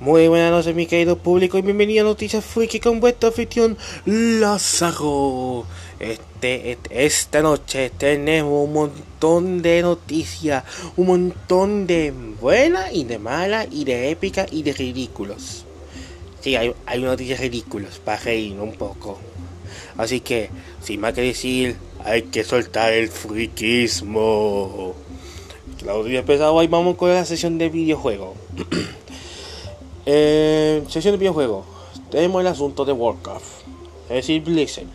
Muy buenas noches mi querido público y bienvenido a Noticias Freaky con vuestra afición Lázaro. Este, este, esta noche tenemos un montón de noticias, un montón de buenas y de malas y de épicas y de ridículos. Sí, hay, hay noticias ridículas para reír un poco. Así que, sin más que decir, hay que soltar el friquismo. La audiencia empezado, hoy vamos con la sesión de videojuego. eh, sesión de videojuego. Tenemos el asunto de Warcraft. Es decir, Blizzard.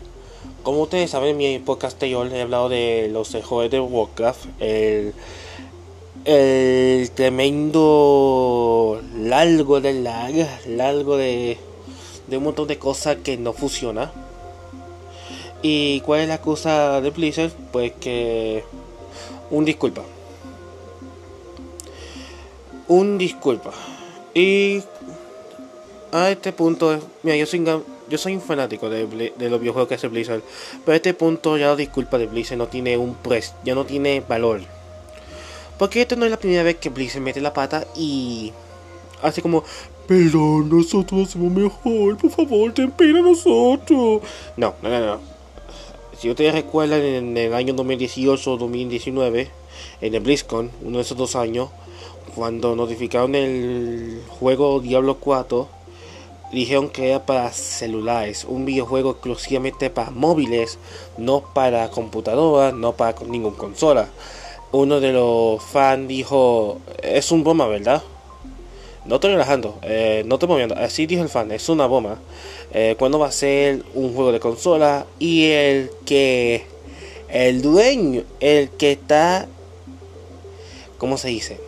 Como ustedes saben, en mi podcast anterior he hablado de los juegos de Warcraft. El, el tremendo largo de lag, largo de, de un montón de cosas que no funciona. ¿Y cuál es la cosa de Blizzard? Pues que... Un disculpa. Un disculpa. Y a este punto, mira, yo soy, yo soy un fanático de, los videojuegos que hace Blizzard. Pero a este punto ya la disculpa de Blizzard no tiene un precio, ya no tiene valor. Porque esto no es la primera vez que Blizzard mete la pata y hace como, pero nosotros hacemos mejor, por favor, ten pena nosotros. No, no, no, no. Si ustedes recuerdan en el año 2018 o 2019, en el BlizzCon, uno de esos dos años, cuando notificaron el juego Diablo 4, dijeron que era para celulares, un videojuego exclusivamente para móviles, no para computadoras, no para ninguna consola. Uno de los fans dijo, es un broma, ¿verdad? No estoy relajando, eh, no estoy moviendo, así dijo el fan, es una bomba. Eh, ¿Cuándo va a ser un juego de consola? Y el que, el dueño, el que está, ¿cómo se dice?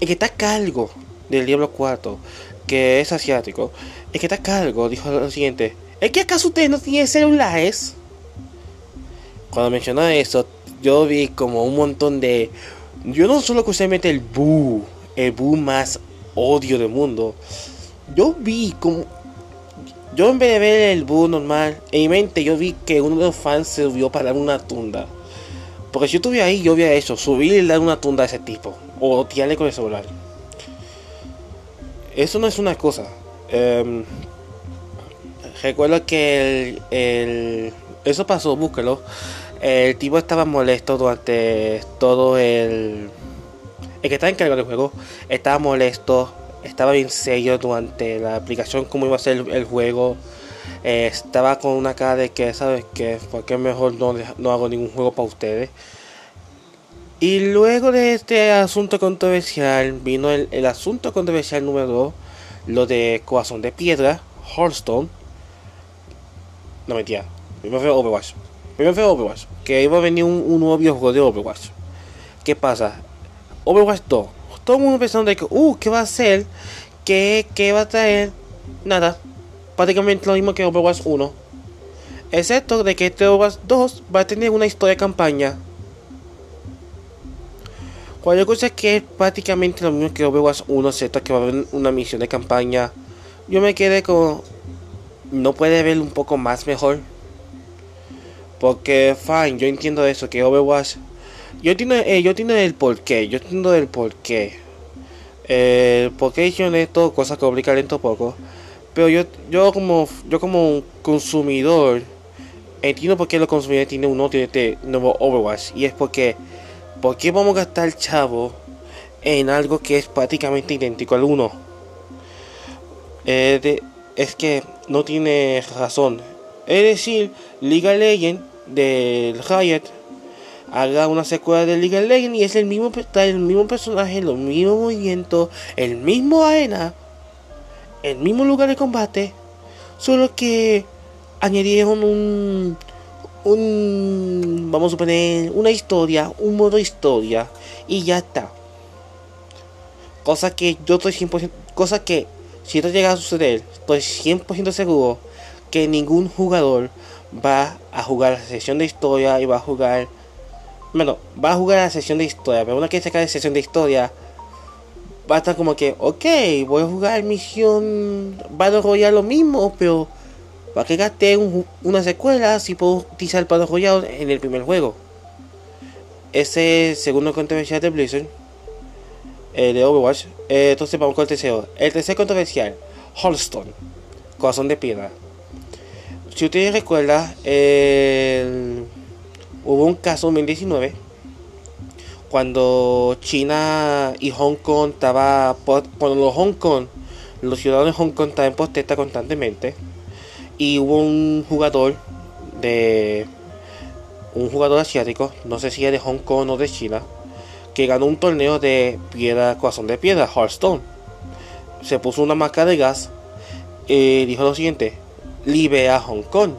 El que está a cargo del Diablo 4, que es asiático, el que está a cargo dijo lo siguiente: ¿Es que acaso usted no tiene celulares? Cuando mencionó eso, yo vi como un montón de. Yo no solo que mete el bu, el bu más odio del mundo. Yo vi como. Yo en vez de ver el bu normal, en mi mente yo vi que uno de los fans se subió para dar una tunda. Porque si yo estuve ahí, yo había eso, subir y dar una tunda a ese tipo. O tirarle con el celular. Eso no es una cosa. Um, recuerdo que el, el, Eso pasó, búsquelo. El tipo estaba molesto durante todo el... El que estaba encargado del juego estaba molesto, estaba bien serio durante la aplicación, cómo iba a ser el, el juego. Eh, estaba con una cara de que, ¿sabes qué? Porque mejor no, no hago ningún juego para ustedes. Y luego de este asunto controversial vino el, asunto controversial número 2, lo de Corazón de Piedra, Hearthstone. No mentira, primero fue Overwatch. Primero fue Overwatch, que iba a venir un, un nuevo videojuego de Overwatch. ¿Qué pasa? Overwatch 2. Todo el mundo pensando de que, uh, ¿qué va a hacer? ¿Qué, ¿Qué va a traer? Nada. Prácticamente lo mismo que Overwatch 1. Excepto de que este Overwatch 2 va a tener una historia de campaña. Cualquier cosa que es prácticamente lo mismo que Overwatch 1, excepto que va a haber una misión de campaña. Yo me quedé como... ¿No puede ver un poco más mejor? Porque, fine, yo entiendo eso, que Overwatch... Yo entiendo, eh, yo entiendo el porqué, yo entiendo el porqué. Eh, porque hicieron esto, cosas que obligan lento poco. Pero yo, yo como yo como consumidor entiendo por qué los consumidores tienen un odio de este nuevo Overwatch. Y es porque, ¿por qué vamos a gastar chavo en algo que es prácticamente idéntico al 1? Eh, de, es que no tiene razón. Es decir, Liga Legend del Riot haga una secuela de League of Legends y es el mismo, el mismo personaje, los mismos movimientos, el mismo arena, el mismo lugar de combate, solo que añadieron un, un, vamos a suponer, una historia, un modo historia y ya está. Cosa que yo estoy 100%, cosa que si esto llega a suceder, estoy 100% seguro que ningún jugador va a jugar la sesión de historia y va a jugar bueno, va a jugar la sesión de historia, pero una que cae de sesión de historia, va a estar como que, ok, voy a jugar misión Battle Royale lo mismo, pero ¿para qué gasté un, una secuela si puedo utilizar el Battle Royale en el primer juego? Ese segundo controversial de Blizzard, de Overwatch, Eh, entonces vamos con el tercero. El tercer controversial, Holston, Corazón de Piedra. Si ustedes recuerdan, hubo un caso en 2019 cuando China y Hong Kong estaba cuando los Hong Kong los ciudadanos de Hong Kong estaban en protesta constantemente y hubo un jugador de un jugador asiático no sé si era de Hong Kong o de China que ganó un torneo de piedra corazón de piedra Hearthstone. Se puso una marca de gas y dijo lo siguiente libera Hong Kong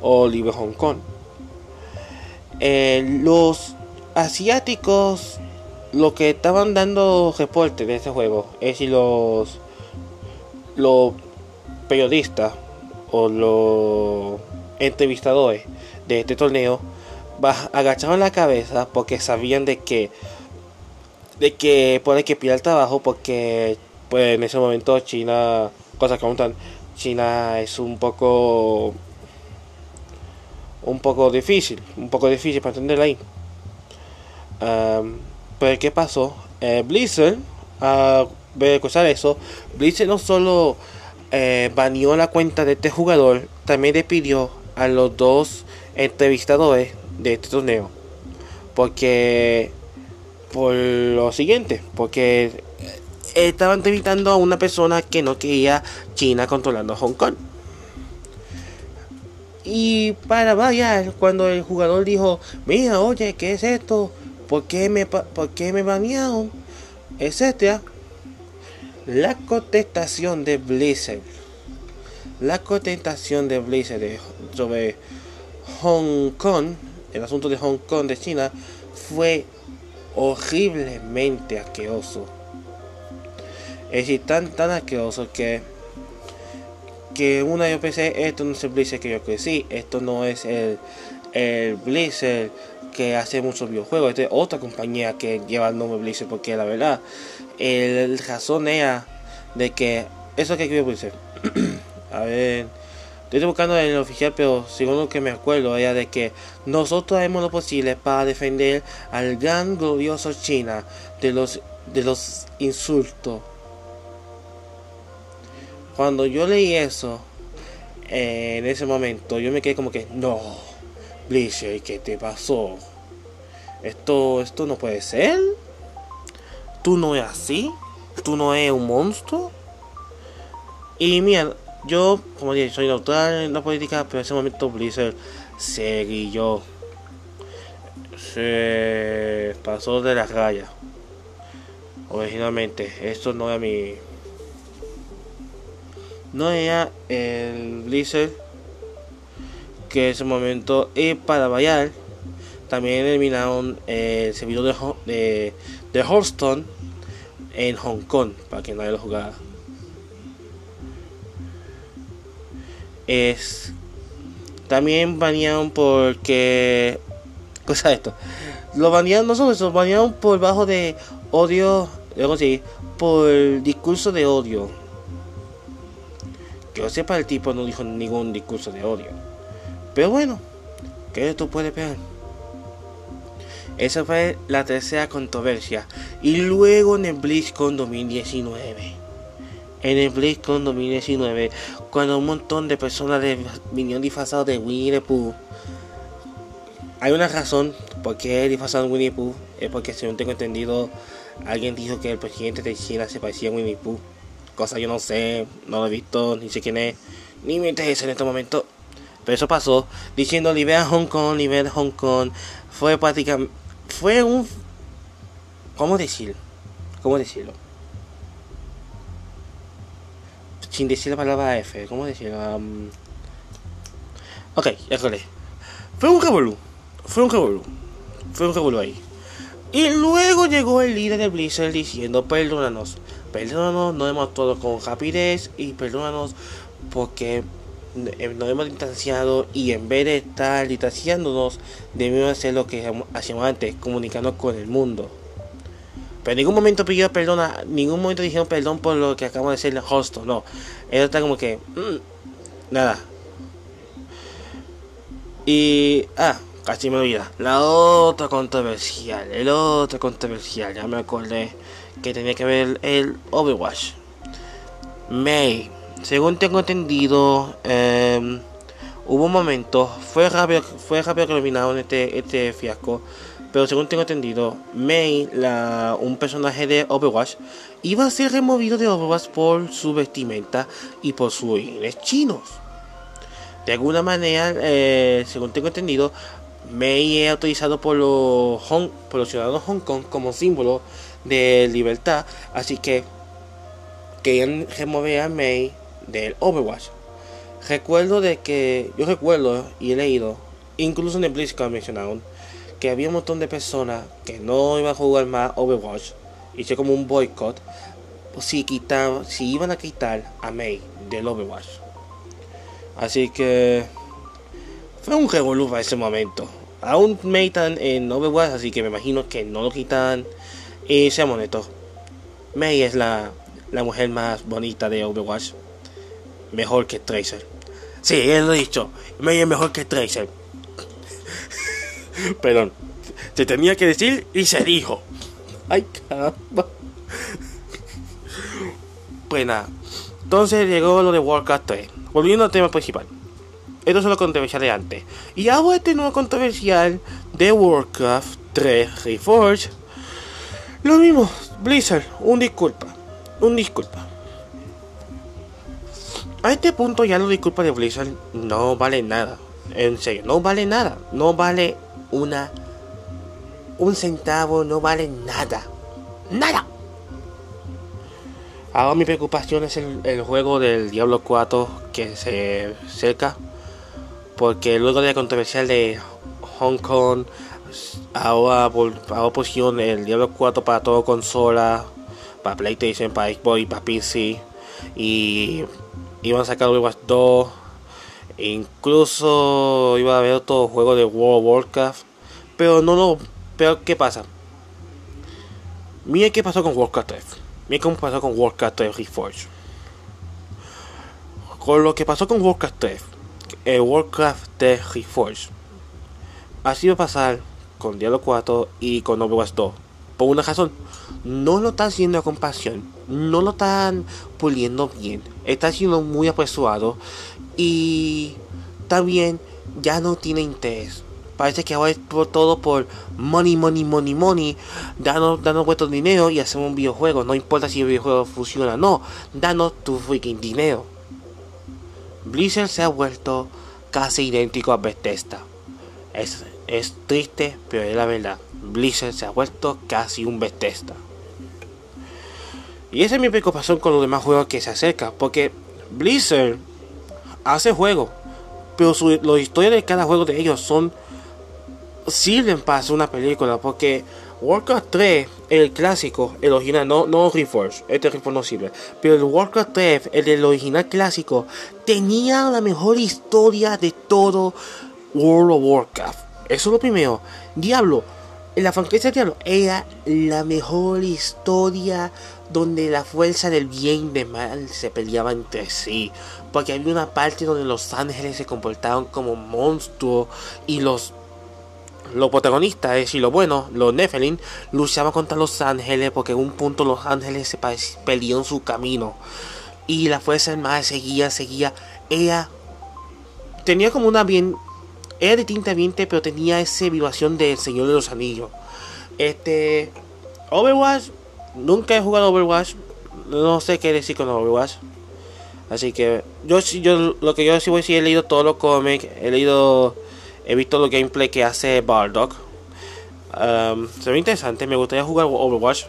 o libre Hong Kong eh, los asiáticos lo que estaban dando reporte de ese juego es si los los periodistas o los entrevistadores de este torneo agachaban la cabeza porque sabían de que de que puede que pierda el trabajo porque pues en ese momento China cosas apuntan China es un poco un poco difícil un poco difícil para entenderla ahí pero ¿qué pasó? Eh, Blizzard, a ver escuchar eso, Blizzard no solo eh, baneó la cuenta de este jugador, también le pidió a los dos entrevistadores de este torneo. Porque, por lo siguiente, porque estaban entrevistando a una persona que no quería China controlando Hong Kong. Y para variar, cuando el jugador dijo, mira, oye, ¿qué es esto? ¿Por qué me, por qué me banearon? Etcétera. La contestación de Blizzard. La contestación de Blizzard sobre Hong Kong, el asunto de Hong Kong de China, fue horriblemente asqueroso. Es decir, tan, tan asqueroso que que una yo pensé, esto no es el Blizzard que yo crecí, esto no es el, el Blizzard que hace muchos videojuegos. es otra compañía que lleva el nombre Blizzard porque la verdad, el razón era de que eso que quiero decir. a ver, estoy buscando en el oficial, pero según lo que me acuerdo era de que nosotros haremos lo posible para defender al gran glorioso China de los de los insultos. Cuando yo leí eso, en ese momento, yo me quedé como que no Blizzard, ¿qué te pasó? Esto, esto no puede ser. Tú no es así. Tú no eres un monstruo. Y mira, yo, como dije, soy neutral en la política, pero en ese momento Blizzard se guilló. Se pasó de la raya. Originalmente, esto no era mi. No era el Blizzard que en ese momento, y para variar, también eliminaron eh, el servidor de, de, de Hearthstone en Hong Kong, para que nadie lo jugara. Es, también banearon porque. Cosa esto. Lo banearon, no solo eso, banearon por bajo de odio. Luego sí, por discurso de odio. Que yo sepa, el tipo no dijo ningún discurso de odio. Pero bueno, ¿qué tú puedes ver? Esa fue la tercera controversia. Y luego en el BlizzCon 2019. En el BlizzCon 2019, cuando un montón de personas vinieron disfrazados de Winnie the Pooh. Hay una razón por qué disfrazado de Winnie the Pooh. Es porque, según tengo entendido, alguien dijo que el presidente de China se parecía a Winnie the Pooh. Cosa yo no sé, no lo he visto, ni sé quién es, ni me interesa en este momento. Pero eso pasó diciendo libera Hong Kong, libera Hong Kong. Fue prácticamente. Fue un. ¿Cómo decir? ¿Cómo decirlo? Sin decir la palabra F, ¿cómo decirlo? Um... Ok, ya Fue un revolú. Fue un revolú. Fue un revolú ahí. Y luego llegó el líder de Blizzard diciendo: Perdónanos, perdónanos, no hemos todo con rapidez y perdónanos porque nos hemos distanciado y en vez de estar distanciándonos debemos hacer lo que hacíamos antes, comunicarnos con el mundo. Pero en ningún momento pidió perdón, en ningún momento dijeron perdón por lo que acabamos de hacer el hosto, no. Eso está como que, mm, nada. Y, ah, casi me olvida. La otra controversial, el otro controversial, ya me acordé que tenía que ver el Overwatch. May, según tengo entendido, eh, hubo un momento, fue rápido, fue rápido que eliminaron este, este fiasco. Pero según tengo entendido, May, la, un personaje de Overwatch, iba a ser removido de Overwatch por su vestimenta y por sus orígenes chinos. De alguna manera, eh, según tengo entendido, May es autorizado por los, por los ciudadanos de Hong Kong como símbolo de libertad. Así que querían remover a May del Overwatch. Recuerdo de que, yo recuerdo y he leído, incluso en el BlizzCon mencionaron, que había un montón de personas que no iban a jugar más Overwatch. Hice como un boicot. Si, quitan, si iban a quitar a May del Overwatch. Así que fue un revolú para ese momento. Aún May está en Overwatch, así que me imagino que no lo quitan. Y seamos honestos, May es la, la mujer más bonita de Overwatch. Mejor que Tracer. Sí, él lo he dicho. May es mejor que Tracer. Perdón. Se tenía que decir y se dijo. Ay, caramba. Pues nada. Entonces llegó lo de Warcraft 3. Volviendo al tema principal. Esto es lo controversial de antes. Y ahora este nuevo controversial de Warcraft 3 Reforged. Lo mismo. Blizzard, un disculpa. Un disculpa. A este punto ya lo disculpa de Blizzard no vale nada. En serio, no vale nada. No vale una un centavo no vale nada. Nada. Ahora mi preocupación es el, juego del Diablo 4 que se cerca. Porque luego de la controversial de Hong Kong, ahora, ahora pusieron el Diablo 4 para todo consola, para PlayStation, para Xbox y para PC. Y iban a sacar Overwatch 2 Incluso iba a haber otro juego de World of Warcraft. Pero no lo. Pero ¿qué pasa? Miren qué pasó con Warcraft 3. Miren cómo pasó con Warcraft 3 Reforged. Con lo que pasó con Warcraft 3. El Warcraft 3 Reforged. Así va a pasar con Diablo 4 y con Overwatch 2. Por una razón. No lo están haciendo con pasión. No lo están puliendo bien. Está siendo muy apresurado y también ya no tiene interés. Parece que ahora es todo por money, money, money, money. Danos, danos vuestro dinero y hacemos un videojuego. No importa si el videojuego funciona o no. Danos tu freaking dinero. Blizzard se ha vuelto casi idéntico a Bethesda. Es, es triste, pero es la verdad. Blizzard se ha vuelto casi un Bethesda. Y esa es mi preocupación con los demás juegos que se acercan. Porque Blizzard hace juego, pero su, la historia de cada juego de ellos son sirven para hacer una película porque Warcraft 3, el clásico, el original, no, no Reforce, este Reforce no sirve, pero el Warcraft 3, el del original clásico, tenía la mejor historia de todo World of Warcraft. Eso es lo primero. Diablo, la franquicia de Diablo, era la mejor historia donde la fuerza del bien y del mal se peleaba entre sí. Porque había una parte donde los ángeles se comportaban como monstruos y los los protagonistas, es decir, lo bueno, los Nephilim, luchaban contra los ángeles porque en un punto los ángeles se pelearon su camino. Y la fuerza del mal seguía, seguía. Ella tenía como una bien. Era de tinta ambiente, pero tenía esa vibración del Señor de los Anillos. Este. Overwatch nunca he jugado Overwatch. No sé qué decir con Overwatch. Así que yo, yo lo que yo sí voy a decir, he leído todos los cómics, he leído, he visto los gameplay que hace Bardock. Um, se ve interesante, me gustaría jugar Overwatch,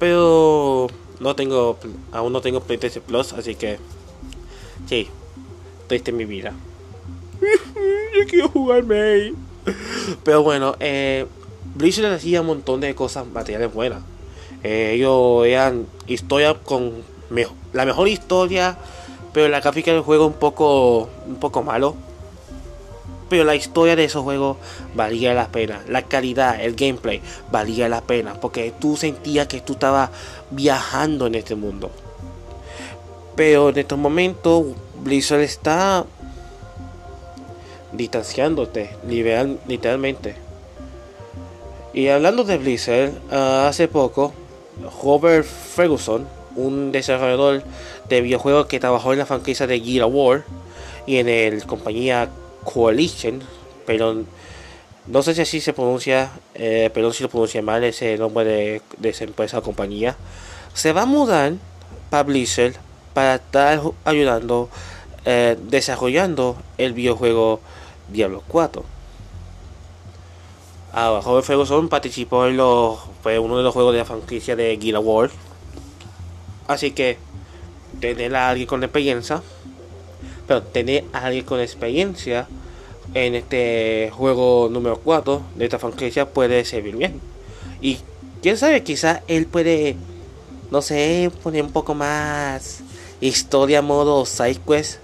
pero no tengo, aún no tengo PlayStation Plus, así que sí, triste mi vida. yo quiero jugar May. Pero bueno, eh, Blizzard hacía un montón de cosas materiales buenas. Eh, ellos eran historia con la mejor historia, pero la gráfica del juego un poco, un poco malo. Pero la historia de esos juegos valía la pena. La calidad, el gameplay valía la pena. Porque tú sentías que tú estabas viajando en este mundo. Pero en estos momentos Blizzard está... distanciándote literalmente. Y hablando de Blizzard, ah, hace poco Robert Ferguson, un desarrollador de videojuegos que trabajó en la franquicia de Gear War y en el compañía Coalition, pero no sé si así se pronuncia, eh, pero si lo pronuncia mal ese nombre de, esa empresa o compañía, se va a mudar para Blizzard para estar ayudando, eh, desarrollando el videojuego Diablo 4. Ahora, Robert Ferguson participó en los, fue uno de los juegos de la franquicia de Guild Wars. Así que tener a alguien con experiencia, pero tener a alguien con experiencia en este juego número 4 de esta franquicia puede servir bien. Y quién sabe, quizás él puede, no sé, poner un poco más historia, modo side quest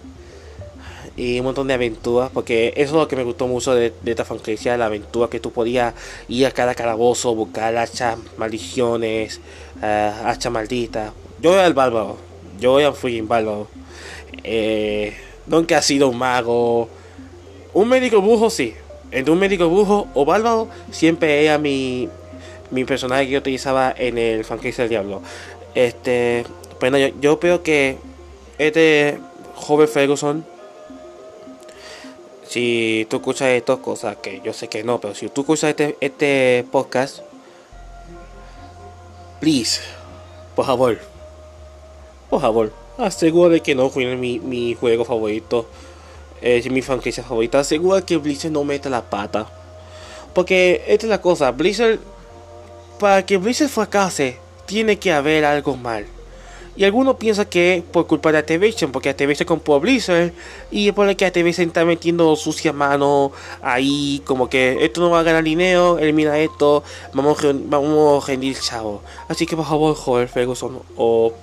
y un montón de aventuras, porque eso es lo que me gustó mucho de, esta franquicia, la aventura que tú podías ir a cada calabozo, buscar hachas, maldiciones, uh, hacha maldita. Yo era el bárbaro, yo era freaking bárbaro. Eh, nunca ha sido un mago. Un médico brujo sí. Entre un médico brujo o bárbaro siempre era mi, mi personaje que yo utilizaba en el franquicia del diablo. Este, bueno, yo, yo creo que este joven Ferguson si tú escuchas estas cosas, que yo sé que no, pero si tú escuchas este, este podcast, please, por favor, por favor, asegúrate que no juegue mi, mi juego favorito, es mi franquicia favorita, asegura que Blizzard no meta la pata. Porque esta es la cosa, Blizzard, para que Blizzard fracase, tiene que haber algo mal. Y algunos piensan que por culpa de Activision, porque Activision compró Blizzard y por el que Activision está metiendo sucia mano ahí, como que esto no va a ganar dinero, elimina esto, vamos, vamos a rendir chavo. Así que por favor, joder, Ferguson, o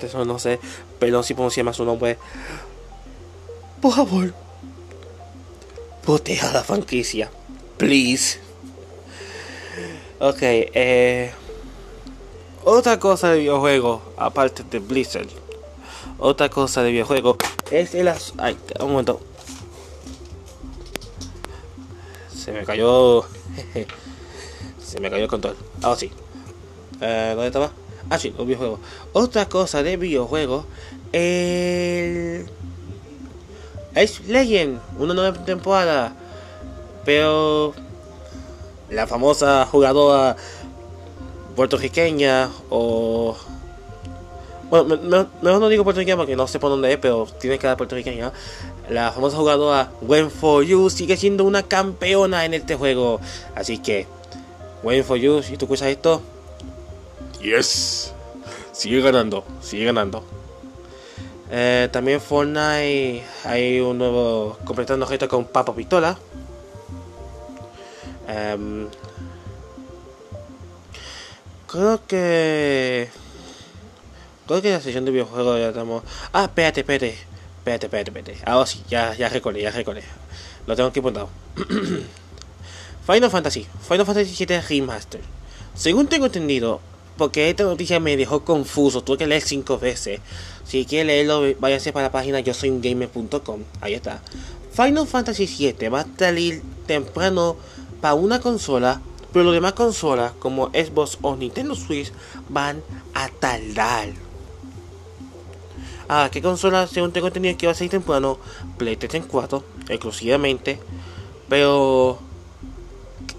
eso no sé, pero si se llama su nombre. Por favor, proteja la franquicia, please. Ok, eh. Otra cosa de videojuego, aparte de Blizzard, otra cosa de videojuego es el Ay, un momento. Se me cayó. Se me cayó el control. Ahora sí. Eh, ¿Dónde estaba? Ah, sí, los videojuegos. Otra cosa de videojuego. El. Es Legend, una nueva temporada. Pero. La famosa jugadora puertorriqueña o... Bueno, mejor no digo puertorriqueña porque no sé por dónde es, pero tiene que dar puertorriqueña. La famosa jugadora Gwen For You sigue siendo una campeona en este juego. Así que, Gwen For You, si tú escuchas esto, yes, sigue ganando, sigue ganando. Eh, también Fortnite hay un nuevo completando objetos con Papa Pistola. Um, Creo que. Creo que la sesión de videojuegos ya estamos. Ah, espérate, espérate. Espérate, espérate, espérate. Ahora sí, ya, ya recordé, ya recordé. Lo tengo aquí apuntado. Final Fantasy. Final Fantasy VII Remaster. Según tengo entendido, porque esta noticia me dejó confuso, tuve que leer cinco veces. Si quiere leerlo, váyase para la página yo soy un gamer.com. Ahí está. Final Fantasy VII va a salir temprano para una consola pero los demás consolas como Xbox o Nintendo Switch van a tardar. Ah, ¿qué consola según tengo entendido que va a ser temprano? PlayStation 4, exclusivamente. Pero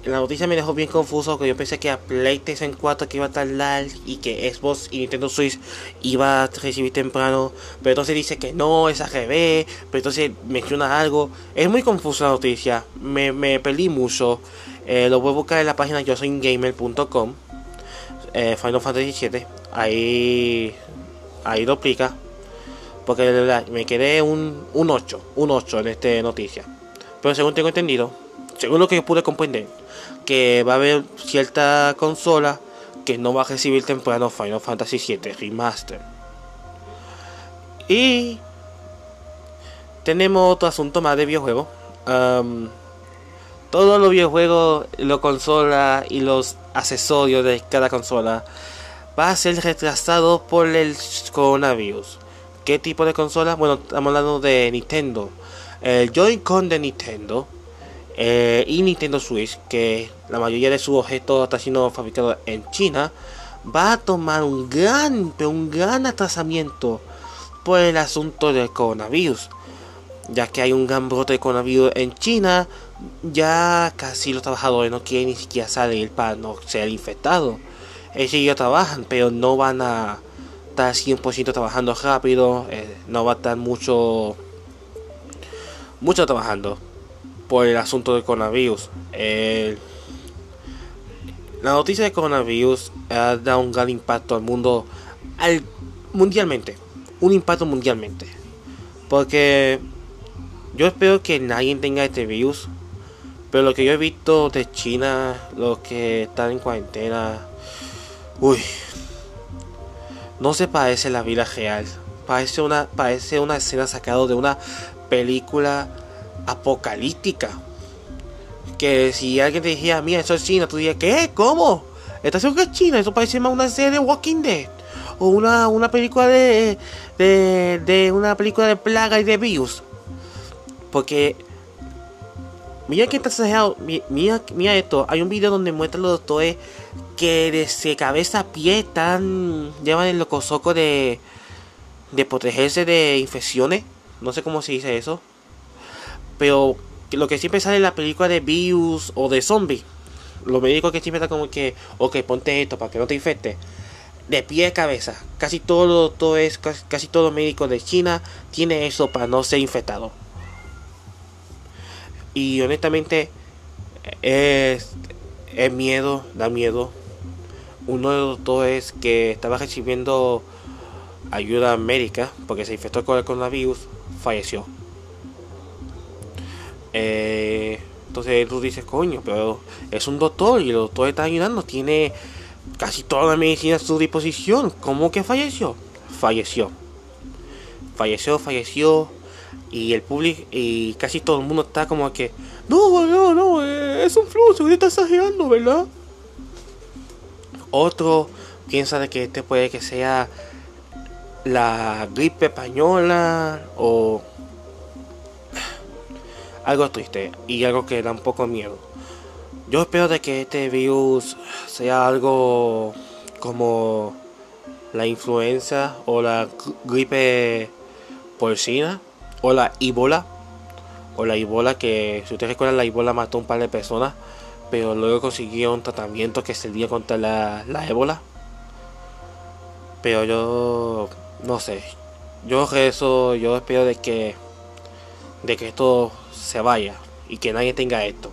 la noticia me dejó bien confuso que yo pensé que a PlayStation 4 que iba a tardar y que Xbox y Nintendo Switch iba a recibir temprano, pero entonces dice que no, es revés, pero entonces menciona algo. Es muy confusa la noticia, me, me perdí mucho. Eh, lo voy a buscar en la página yo soy gamer.com. Eh, Final Fantasy 7. Ahí, ahí lo explica. Porque de verdad me quedé un, un 8, un 8 en esta noticia. Pero según tengo entendido, según lo que yo pude comprender, que va a haber cierta consola que no va a recibir temprano Final Fantasy 7 Remaster. Y tenemos otro asunto más de videojuego. Um, todos los videojuegos, la consola y los accesorios de cada consola va a ser retrasado por el coronavirus. ¿Qué tipo de consola? Bueno, estamos hablando de Nintendo. el Joy-Con de Nintendo eh, y Nintendo Switch, que la mayoría de sus objetos está siendo fabricado en China, va a tomar un gran, un gran atrasamiento por el asunto del coronavirus. Ya que hay un gran brote de coronavirus en China, ya casi los trabajadores no quieren ni siquiera salir para no ser infectados. Ellos trabajan, pero no van a estar 100% trabajando rápido, eh, no va a estar mucho, mucho trabajando por el asunto del coronavirus. la noticia del coronavirus ha dado un gran impacto al mundo, al, mundialmente, un impacto mundialmente. Porque yo espero que nadie tenga este virus, pero lo que yo he visto de China, los que están en cuarentena, uy, no se parece la vida real. Parece una, parece una escena sacada de una película apocalíptica. Que si alguien te dijera, mira, eso es China, tú dirías, ¿qué? ¿Cómo? ¿Estás seguro que es China? Eso parece más una serie de Walking Dead. O una, una película de, de, de una película de plaga y de virus. Porque Mira que está exagerado. Mira, mira esto. Hay un video donde muestra los doctores que desde cabeza a pie están. Llevan el locosoco de. De protegerse de infecciones. No sé cómo se dice eso. Pero lo que siempre sale en la película de virus o de zombie. Los médicos que siempre están como que. Ok, ponte esto para que no te infecte. De pie a cabeza. Casi todo, todo es, casi, casi todo médico de China tiene eso para no ser infectado. Y honestamente es, es miedo, da miedo. Uno de los dos es que estaba recibiendo ayuda médica porque se infectó con el coronavirus, falleció. Eh, entonces tú dices, coño, pero es un doctor y el doctor está ayudando, tiene casi toda la medicina a su disposición. ¿Cómo que falleció? Falleció. Falleció, falleció y el público y casi todo el mundo está como que no, no, no, eh, es un flujo, usted está exagerando, ¿verdad? Otro piensa de que este puede que sea la gripe española o algo triste y algo que da un poco miedo. Yo espero de que este virus sea algo como la influenza o la gripe porcina o la Ebola. O la Ebola que, si ustedes recuerdan, la Ebola mató a un par de personas. Pero luego consiguió un tratamiento que servía contra la, la ébola. Pero yo no sé. Yo rezo, yo espero de que de que esto se vaya y que nadie tenga esto.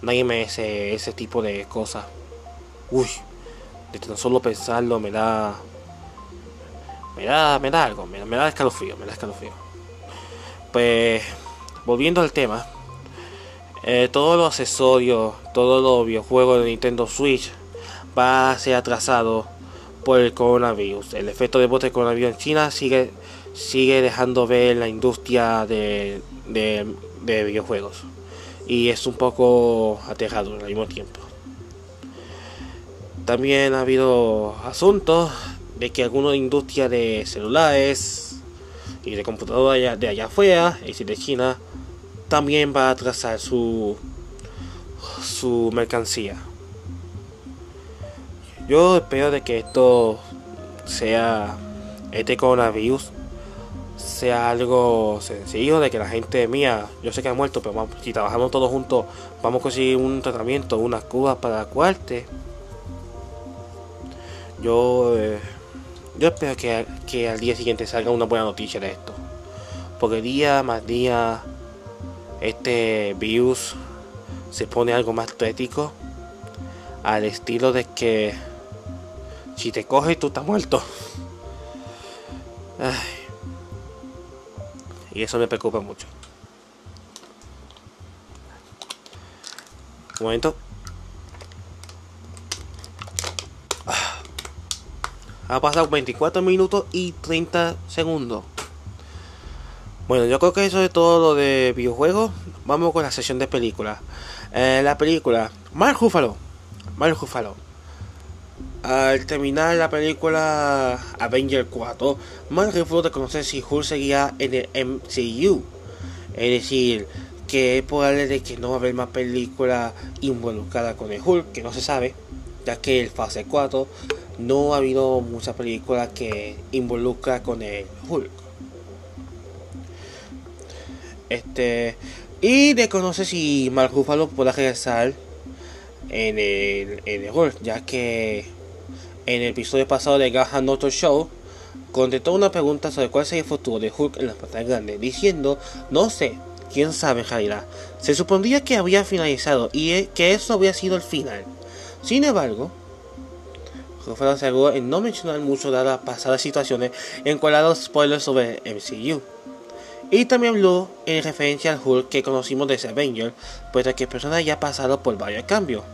Nadie me ese, ese tipo de cosas. Uy, de tan solo pensarlo me da me da me da algo, me, me da escalofrío, me da escalofrío. Pues, volviendo al tema, eh, todos los accesorios, todos los videojuegos de Nintendo Switch va a ser atrasado por el coronavirus. El efecto de bote del coronavirus en China sigue, sigue dejando ver la industria de, de, videojuegos. Y es un poco aterrador al mismo tiempo. También ha habido asuntos de que alguna industria de celulares y de computadora de allá afuera, es decir, de China, también va a atrasar su, su mercancía. Yo espero de que esto sea, este coronavirus, sea algo sencillo, de que la gente mía, yo sé que ha muerto, pero si trabajamos todos juntos, vamos a conseguir un tratamiento, unas cubas para cuarte. Yo... Eh, yo espero que, que al día siguiente salga una buena noticia de esto. Porque día más día este virus se pone algo más ético. Al estilo de que si te coges tú estás muerto. Y eso me preocupa mucho. Un momento. Ha pasado 24 minutos y 30 segundos. Bueno, yo creo que eso es todo lo de videojuegos. Vamos con la sesión de películas. Eh, la película Mark Ruffalo. Mark Ruffalo. Al terminar la película Avenger 4, Mark Ruffalo conocer si Hulk seguía en el MCU. Es decir, que es probable que no va a haber más película involucrada con el Hulk, que no se sabe, ya que el fase 4 no ha habido mucha película que involucra con el Hulk. Este y desconoce si Mark Ruffalo pueda regresar en el, en el Hulk, ya que en el episodio pasado de Gahan Auto Show contestó una pregunta sobre cuál sería el futuro de Hulk en la pantalla grande, diciendo, no sé, quién sabe en realidad. Se supondría que había finalizado y que eso había sido el final. Sin embargo, Ruffalo aseguró en no mencionar mucho dadas pasadas situaciones en cual los spoilers sobre MCU. Y también habló en referencia al Hulk que conocimos de ese Avenger, puesto que el personaje ya ha pasado por varios cambios.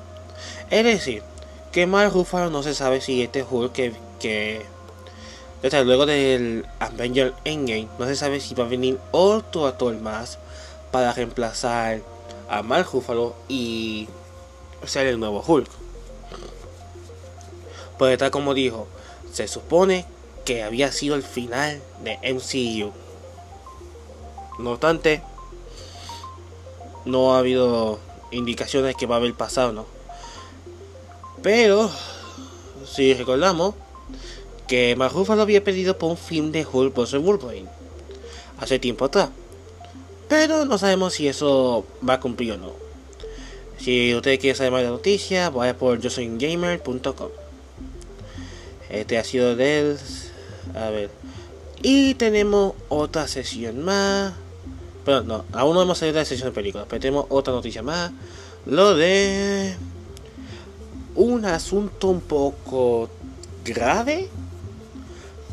Es decir, que Mark Ruffalo no se sabe si este Hulk que, que desde luego del Avenger Endgame no se sabe si va a venir otro actor más para reemplazar a Mark Ruffalo y ser el nuevo Hulk. Pues tal como dijo, se supone que había sido el final de MCU. No obstante, no ha habido indicaciones que va a haber pasado, ¿no? Pero, si recordamos, que Mark lo había pedido por un film de Hulk vs. Wolverine hace tiempo atrás. Pero no sabemos si eso va a cumplir o no. Si usted quiere saber más de la noticia, vaya por josoingamer.com. Este ha sido del. A ver. Y tenemos otra sesión más. Pero no, aún no hemos salido de la sesión de películas. Pero tenemos otra noticia más. Lo de. Un asunto un poco grave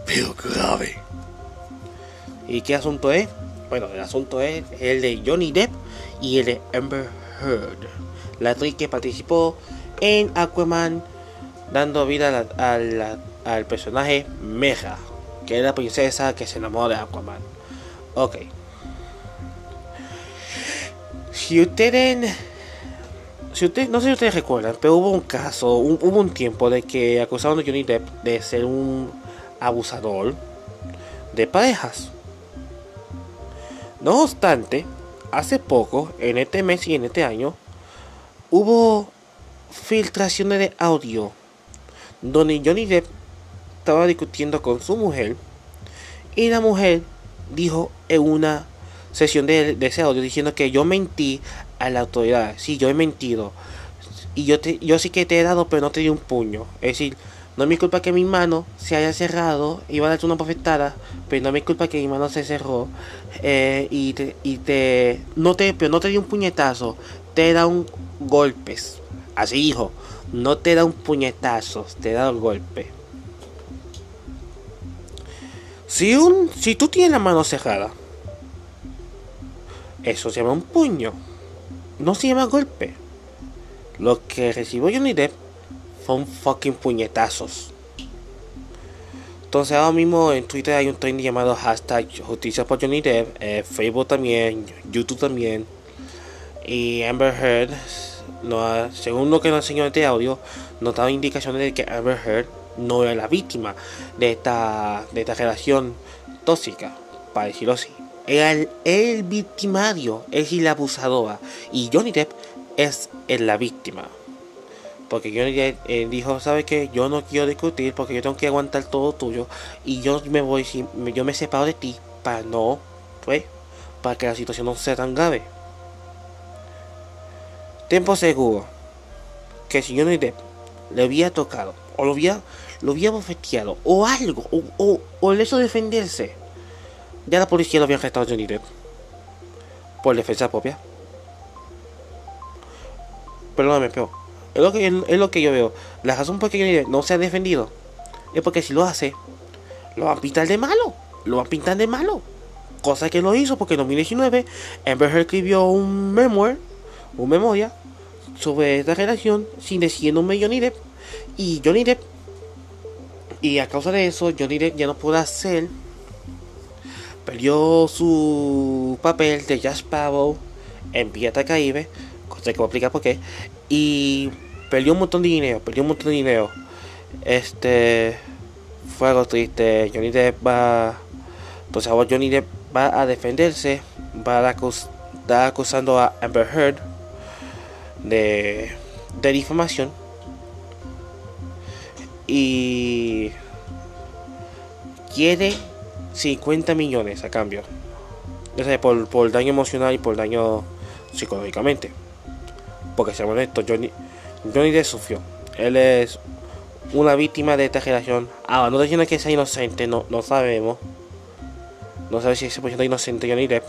pero grave. ¿Y qué asunto es? Bueno, el asunto es el de Johnny Depp y el de Amber Heard, la actriz que participó en Aquaman dando vida al personaje Meja, que es la princesa que se enamoró de Aquaman. Ok. Si ustedes si usted, no sé si ustedes recuerdan, pero hubo un caso, hubo un tiempo de que acusaron a Johnny Depp de ser un abusador de parejas. No obstante, hace poco, en este mes y en este año, hubo filtraciones de audio donde Johnny Depp estaba discutiendo con su mujer y la mujer dijo en una sesión de, ese audio diciendo que yo mentí a la autoridad. Sí, yo he mentido. Y yo, te, yo sí que te he dado, pero no te di un puño. Es decir, no es mi culpa que mi mano se haya cerrado, iba a darte una bofetada, pero no es mi culpa que mi mano se cerró eh, y, te, y te, no te, pero no te dio un puñetazo, te da un golpes. Así hijo, no te da un puñetazo, te da un golpe. Si un, si tú tienes la mano cerrada, eso se llama un puño, no se llama golpe. Lo que recibió Johnny Depp son fucking puñetazos. Entonces ahora mismo en Twitter hay un trend llamado hashtag justicia por Johnny eh, Facebook también, YouTube también. Y Amber Heard, según lo que nos enseñó este audio, nos daba indicaciones de que Amber Heard no era la víctima de esta, de esta relación tóxica, para decirlo así. Era el, el victimario, es la abusadora. Y Johnny Depp es la víctima. Porque yo eh, dijo, ¿sabes qué? Yo no quiero discutir porque yo tengo que aguantar todo tuyo. Y yo me voy, yo me separo de ti para no, pues, para que la situación no sea tan grave. Tiempo seguro que si Johnny Depp le había tocado, o lo había, lo había bofeteado, o algo, o, o, o el hecho de defenderse, ya la policía lo había arrestado Johnny Depp por defensa propia. Perdóname, pero es lo que, es lo que yo veo. La razón por que no se ha defendido es porque si lo hace, lo van a pintar de malo. Lo van a pintar de malo. Cosa que lo hizo porque en 2019 Amber Heard escribió un memoir, un memoria, sobre esta relación sin decir nombre Johnny Depp. Y Johnny Depp, y a causa de eso, Johnny Depp ya no puede hacer, perdió su papel de Jack Sparrow en Pirata Caribe, cosa que voy a explicar por qué, y perdió un montón de dinero, perdió un montón de dinero. Este fue algo triste. Johnny Depp va, pues ahora Johnny Depp va a defenderse va a estar acusando a Amber Heard de, de y quiere 50 millones a cambio. por, por daño emocional y por daño psicológicamente. Porque seamos honestos, Johnny, Johnny Depp sufrió. Él es una víctima de esta generación. Ahora, no diciendo que sea inocente, no, no sabemos. No sabemos si es inocente Johnny Depp.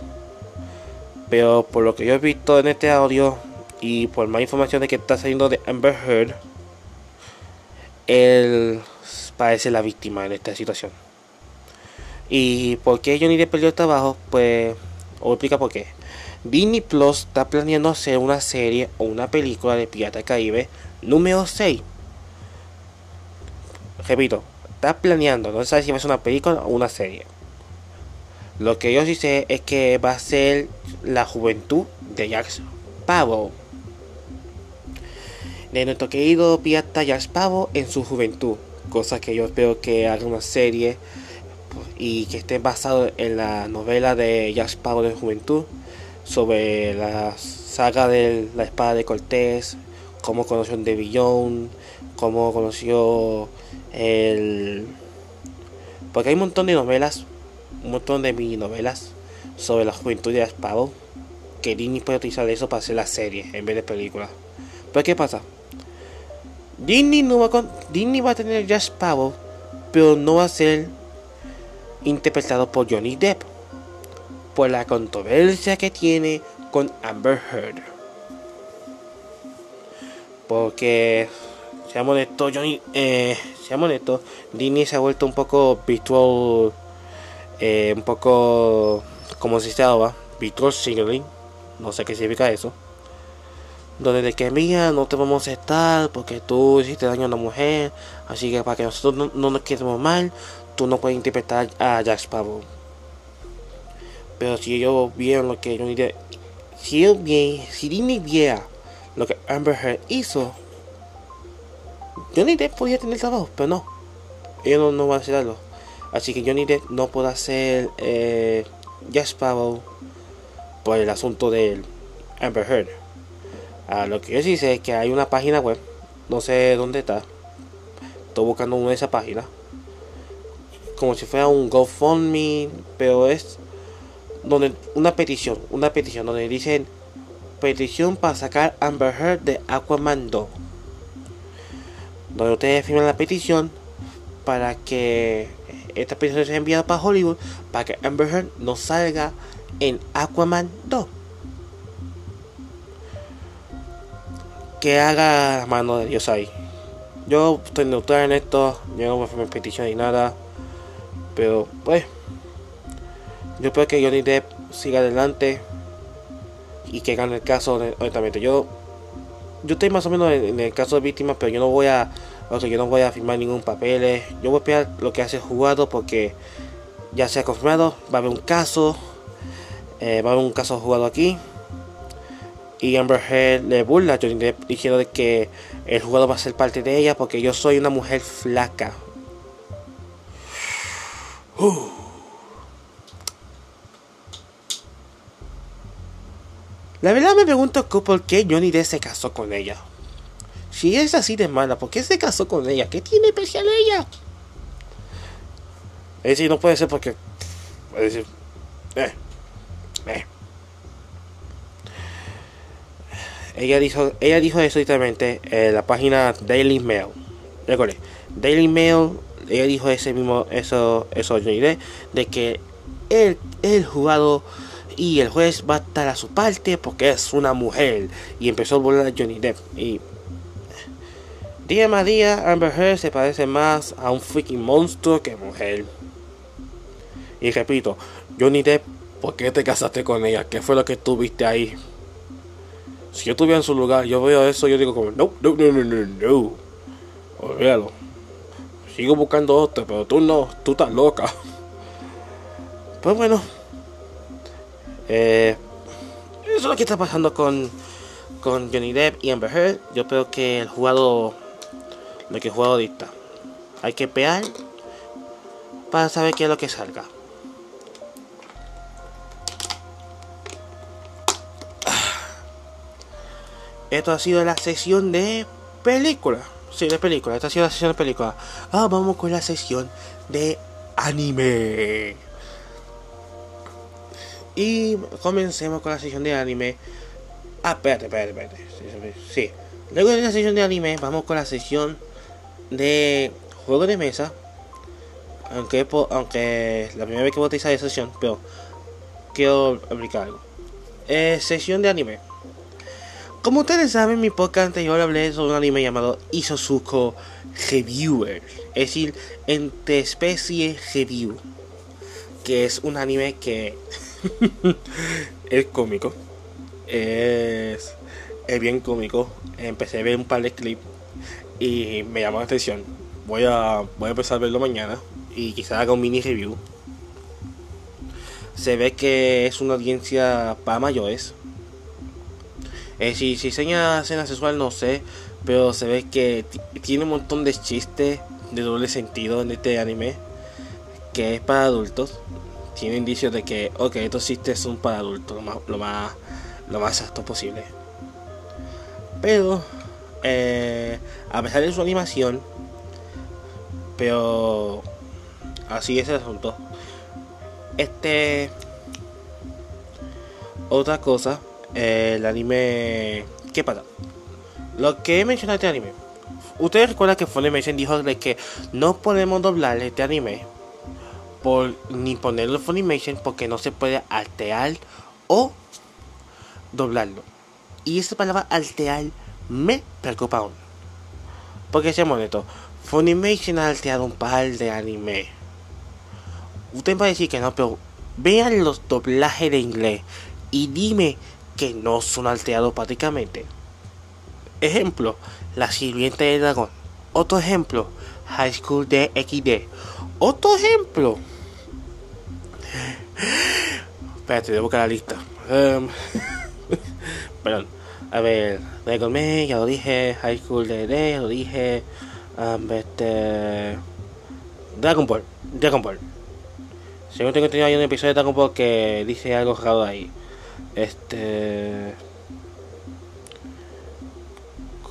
Pero por lo que yo he visto en este audio y por más información de que está saliendo de Amber Heard, él parece la víctima en esta situación. ¿Y por qué Johnny Depp perdió el trabajo? Pues, os explica por qué. Disney Plus está planeando hacer una serie o una película de Pirata Caribe número 6. Repito, está planeando, no sabe si va a ser una película o una serie. Lo que yo sí es que va a ser la juventud de Jack Sparrow. De nuestro querido pirata Sparrow en su juventud. Cosa que yo espero que haga una serie y que esté basado en la novela de Sparrow de juventud sobre la saga de la espada de Cortés, cómo conoció a Devillon, cómo conoció el... Porque hay un montón de novelas, un montón de mini novelas sobre la juventud de Sparrow, que Disney puede utilizar eso para hacer la serie en vez de película. Pero ¿qué pasa? Disney, no va, con... Disney va a tener Jack Sparrow, pero no va a ser interpretado por Johnny Depp por la controversia que tiene con Amber Heard. Porque, seamos honestos, Johnny, eh, seamos honestos, Disney se ha vuelto un poco virtual, eh, un poco, como se llama, virtual signaling, no sé qué significa eso. Donde de que mira, no te vamos a aceptar porque tú hiciste daño a una mujer, así que para que nosotros no, nos quedemos mal, tú no puedes interpretar a Jack Sparrow. Pero si ellos vieron lo que Johnny Depp, si ellos bien, si Disney viera lo que Amber Heard hizo, Johnny Depp podía tener trabajo, pero no. Ellos no, van a hacerlo. Así que Johnny Depp no puede hacer eh, Jack Sparrow por el asunto de Amber Heard. Ah, lo que yo sí sé es que hay una página web, no sé dónde está. Estoy buscando una de esas páginas. Como si fuera un GoFundMe, pero es donde una petición, una petición donde dicen petición para sacar Amber Heard de Aquaman 2. Donde ustedes firman la petición para que esta petición sea enviada para Hollywood para que Amber Heard no salga en Aquaman 2. Que haga mano de Dios ahí. Yo estoy neutral en esto, yo no voy a firmar petición ni nada. Pero pues yo espero que Johnny Depp siga adelante y que gane el caso, honestamente. Yo yo estoy más o menos en, el caso de víctimas, pero yo no voy a yo no voy a firmar ningún papel. Yo voy a esperar lo que hace el jugado porque ya se ha confirmado, va a haber un caso, eh, va a haber un caso jugado aquí. Y Amber Heard le burla a Johnny Depp diciendo de que el jugador va a ser parte de ella porque yo soy una mujer flaca. La verdad me pregunto por qué Johnny Depp se casó con ella. Si es así de mala, ¿por qué se casó con ella? ¿Qué tiene especial ella? Es decir, no puede ser porque. Es decir. Eh, eh. Ella dijo, ella dijo eso literalmente en la página Daily Mail. Recuerde, Daily Mail, ella dijo ese mismo, eso, eso Johnny Depp, de que el, el jugador y el juez va a estar a su parte porque es una mujer. Y empezó a burlar a Johnny Depp. Y día más día, Amber Heard se parece más a un freaking monstruo que mujer. Y repito, Johnny Depp, ¿por qué te casaste con ella? ¿Qué fue lo que tuviste ahí? Si yo estuviera en su lugar, yo veo eso, yo digo como, no, no, no, no, no, no. Olvídalo. Sigo buscando otro, pero tú no, tú estás loca. Pues bueno, eh, eso es lo que está pasando con, con Johnny Depp y Amber Heard. Yo espero que el jugador, lo que el jugador dicta, hay que pegar para saber qué es lo que salga. Esto ha sido la sesión de película. Sí, de película. Esta ha sido la sesión de película. Ahora vamos con la sesión de anime. Y comencemos con la sesión de anime. Ah, espérate, espérate, espérate. Sí, Luego de la sesión de anime, vamos con la sesión de juego de mesa. Aunque, aunque la primera vez que voy a utilizar esa sesión, pero quiero explicar algo. Eh, sesión de anime. Como ustedes saben, en mi podcast anterior hablé sobre un anime llamado Isosuko Reviewer. Es decir, entre especie review. Que es un anime que es cómico. Es, es bien cómico. Empecé a ver un par de clips y me llamó la atención. Voy a, voy a empezar a verlo mañana y quizá haga un mini review. Se ve que es una audiencia para mayores eh, si, si enseña escena sexual, no sé. Pero se ve que tiene un montón de chistes de doble sentido en este anime. Que es para adultos. Tiene indicios de que, ok, estos chistes son para adultos. Lo más, lo más, lo más exacto posible. Pero, eh, a pesar de su animación. Pero, así es el asunto. Este. Otra cosa el anime. ¿Qué pasa? Lo que he mencionado este anime. Ustedes recuerdan que Funimation dijo que no podemos doblar este anime. Por, ni ponerlo en Funimation porque no se puede alterar o doblarlo. Y esa palabra alterar me preocupa aún. Porque seamos honestos, Funimation ha alterado un par de anime. Usted va a decir que no, pero vean los doblajes de inglés y dime que no son alterados prácticamente. Ejemplo, La Sirvienta del Dragón. Otro ejemplo, High School DxD. Otro ejemplo. Espérate, debo buscar la lista. Um, perdón. A ver, Dragon Maid, ya lo dije. High School DxD, ya lo dije. Um, este, Dragon Ball. Dragon Ball. Según tengo entendido, hay un episodio de Dragon Ball que dice algo raro ahí. Este.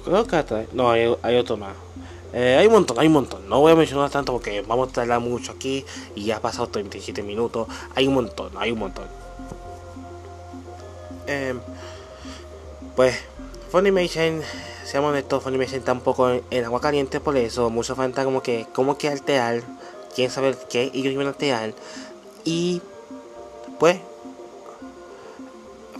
Creo que No, hay, hay otro más. Eh, hay un montón, hay un montón. No voy a mencionar tanto porque vamos a tardar mucho aquí y ya ha pasado 37 minutos. Hay un montón, hay un montón. Eh, pues, Funimation, seamos honestos, Funimation está un en, agua caliente por eso. Muchos fans están como que, ¿cómo que alterar? ¿Quién sabe qué? Y yo iban a alterar. Y, pues,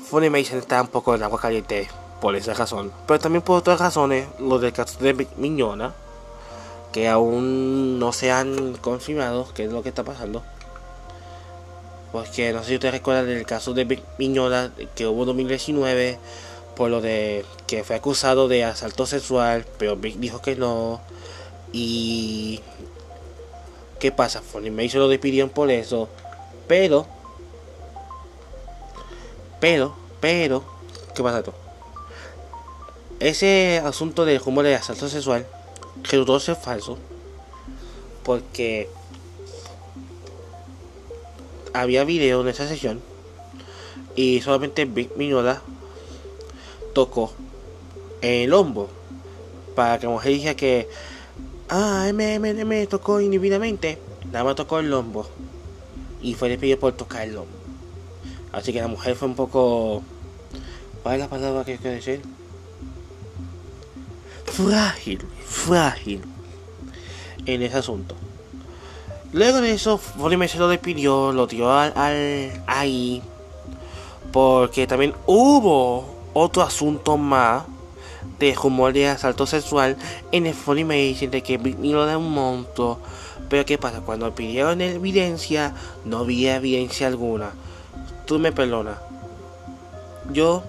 Funimation está un poco en agua caliente por esa razón. Pero también por otras razones, lo del caso de Miñona, que aún no se han confirmado qué es lo que está pasando. Porque no sé si ustedes recuerdan del caso de Miñona que hubo en 2019 por lo de que fue acusado de asalto sexual, pero Big dijo que no. Y ¿qué pasa? Funimation lo despidieron por eso, pero pero, pero, ¿qué pasa esto? Ese asunto del rumor de asalto sexual resultó ser falso porque había video en esa sesión y solamente Big Minola tocó el hombro para que la mujer dijera que ah me, me, me tocó indebidamente nada más tocó el hombro y fue despedido por tocar el hombro Así que la mujer fue un poco. ¿Cuál es la palabra que quiero decir? Frágil, frágil en ese asunto. Luego de eso, Bonnie se lo despidió, lo tiró al, ahí. Porque también hubo otro asunto más de rumor de asalto sexual en el Funimation de que vino de un monto. Pero ¿qué pasa? Cuando pidieron evidencia, no había evidencia alguna tú me perdonas. Yo,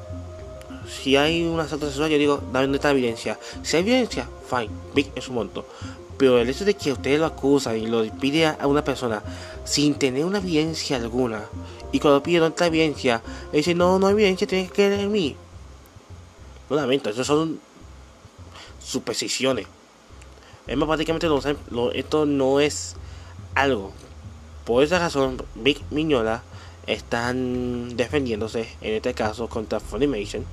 si hay una asalto sexual, yo digo, dame esta evidencia. Si hay evidencia, fine, big es un monto. Pero el hecho de que ustedes lo acusan y lo pide a una persona sin tener una evidencia alguna, y cuando piden otra evidencia, dice, no, no hay evidencia, tiene que creer en mí. Lo lamento, eso son suposiciones. Es más, prácticamente esto no es algo. Por esa razón, Big Miñola están defendiéndose, en este caso contra Funimation.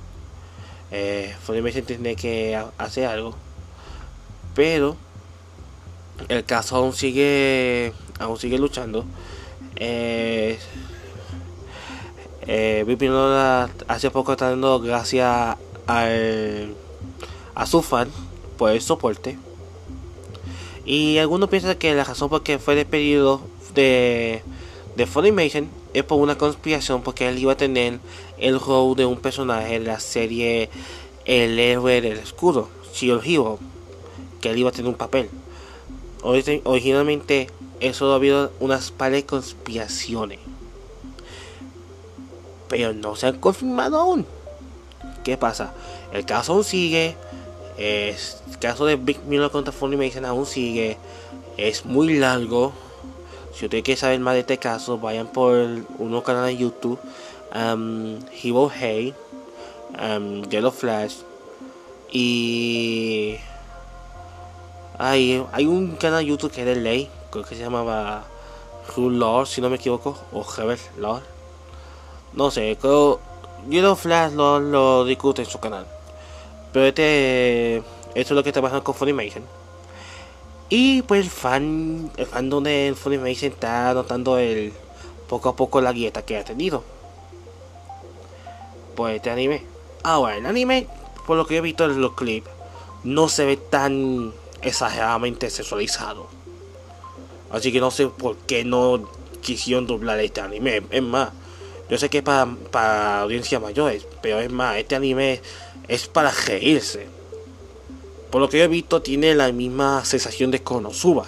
Eh, Funimation tiene que hacer algo. Pero el caso aún sigue aún sigue luchando. Eh, eh, hace poco está dando gracias al, a su fan por el soporte. Y algunos piensan que la razón por que fue despedido de, de Funimation es por una conspiración porque él iba a tener el rol de un personaje en la serie El héroe del escudo, Shield Hero, que él iba a tener un papel. Originalmente eso ha habido unas pares de conspiraciones. Pero no se han confirmado aún. ¿Qué pasa? El caso aún sigue. el caso de Big Miller contra Funimation aún sigue. Es muy largo. Si usted quiere saber más de este caso, vayan por uno canal de YouTube. Um, Hey. Um, Flash. Y... Hay, hay un canal de YouTube que es de ley. Creo que se llamaba Rule Lord, si no me equivoco. O Heaven Lord. No sé, creo... Yellow Flash lo, lo discute en su canal. Pero este... Esto es lo que está pasando con Funimation. Y pues el fan, el fandom de Funimation está notando el poco a poco la dieta que ha tenido. Pues este anime. Ahora, el anime, por lo que he visto en los clips, no se ve tan exageradamente sexualizado. Así que no sé por qué no quisieron doblar este anime. Es más, yo sé que es para, para audiencias mayores, pero es más, este anime es para reírse. Por lo que yo he visto, tiene la misma sensación de Konosuba.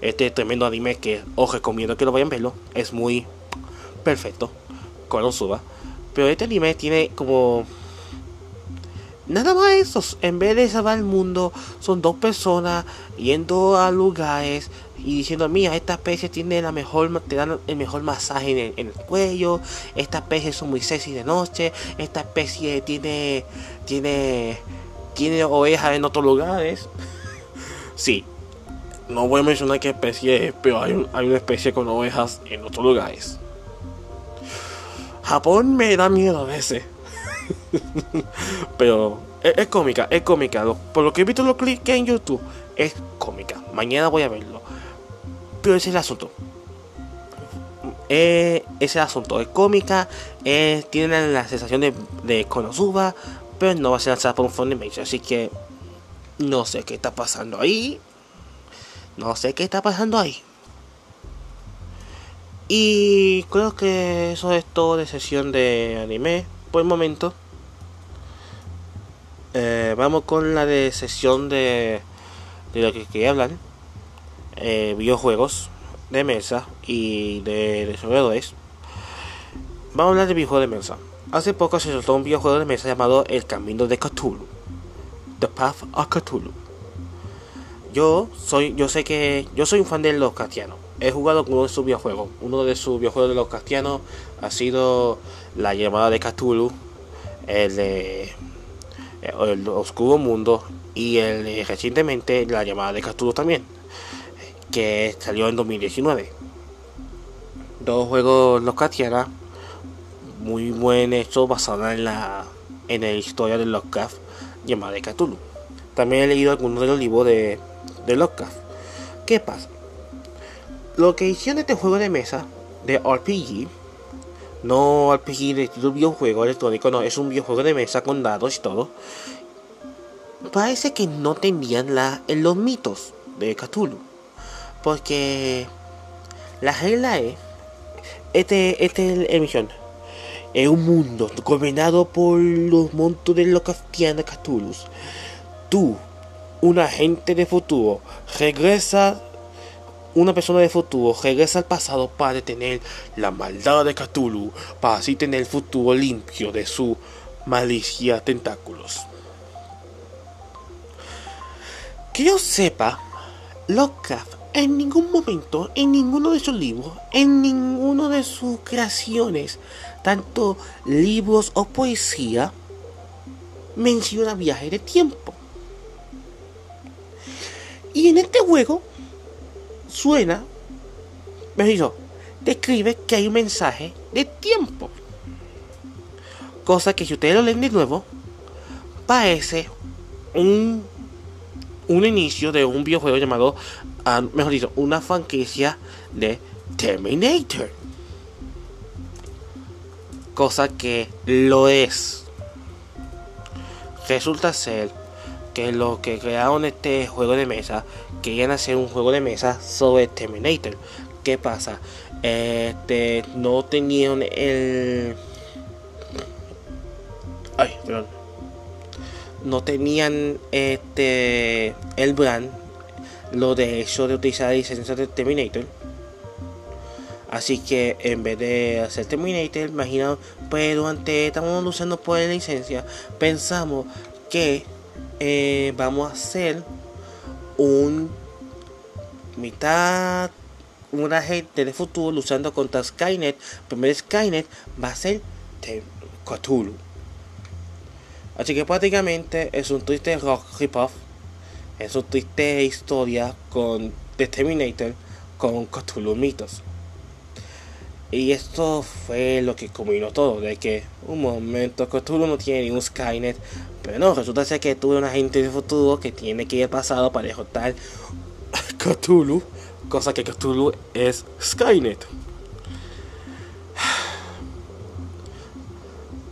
Este tremendo anime que os recomiendo que lo vayan a verlo. Es muy perfecto. Konosuba. Pero este anime tiene como. Nada más eso. En vez de salvar el mundo, son dos personas yendo a lugares y diciendo: Mira, esta especie tiene la mejor, te dan el mejor masaje en el, cuello. Esta especie son muy sexy de noche. Esta especie tiene. Tiene tiene ovejas en otros lugares. sí, no voy a mencionar qué especie es, pero hay, una especie con ovejas en otros lugares. Japón me da miedo a veces. pero es, cómica, es cómica. por lo que he visto los clics en YouTube, es cómica. Mañana voy a verlo. Pero ese es el asunto. Eh, ese asunto. Es cómica. Eh, tiene la sensación de, de Konosuba pero no va a ser lanzada por un Funimation. Así que no sé qué está pasando ahí. No sé qué está pasando ahí. Y creo que eso es todo de sesión de anime por el momento. Eh, vamos con la de sesión de, de lo que quería hablar. Eh, videojuegos de mesa y de desarrolladores. Vamos a hablar de videojuegos de mesa. Hace poco se soltó un videojuego de mesa llamado El Camino de Cthulhu. The Path of Cthulhu. Yo soy, yo sé que yo soy un fan de los castianos. He jugado con uno de sus videojuegos. Uno de sus videojuegos de los castianos ha sido La llamada de Cthulhu, el de Oscuro Mundo y el recientemente La llamada de Cthulhu también, que salió en 2019. Dos juegos los castianos muy buen hecho basado en la, en la historia de Lovecraft llamada de Cthulhu. También he leído algunos de los libros de, de Lovecraft. ¿Qué pasa? Lo que hicieron este juego de mesa de RPG, no RPG de estilo videojuego electrónico, no, es un videojuego de mesa con dados y todo. Parece que no tenían la, en los mitos de Cthulhu. Porque la regla es, este, este es el, el misión en un mundo gobernado por los montos de los Cthulhu. Tú, un agente de futuro, regresa, una persona de futuro, regresa al pasado para detener la maldad de Cthulhu, para así tener el futuro limpio de su malicia tentáculos. Que yo sepa, Lovecraft en ningún momento, en ninguno de sus libros, en ninguno de sus creaciones, tanto libros o poesía, menciona viaje de tiempo. Y en este juego suena, me dijo, describe que hay un mensaje de tiempo. Cosa que si ustedes lo leen de nuevo, parece un, un inicio de un videojuego llamado, ah, mejor dicho, una franquicia de Terminator. Cosa que lo es. Resulta ser que los que crearon este juego de mesa querían hacer un juego de mesa sobre Terminator. ¿Qué pasa? Este no tenían el ay, perdón. No tenían este el brand lo de eso de utilizar la licencia de Terminator. Así que en vez de hacer Terminator, imagina, pues durante estamos luchando por la licencia, pensamos que eh, vamos a hacer un mitad una gente de futuro luchando contra Skynet. Primero Skynet va a ser Cthulhu. Así que prácticamente es un triste rock rip-off. Es un triste historia con The Terminator con Cthulhu mitos. Y esto fue lo que combinó todo, de que un momento Cthulhu no tiene ni un Skynet, pero no, resulta ser que tuve un agente de futuro que tiene que ir al pasado para derrotar Cthulhu, cosa que Cthulhu es Skynet.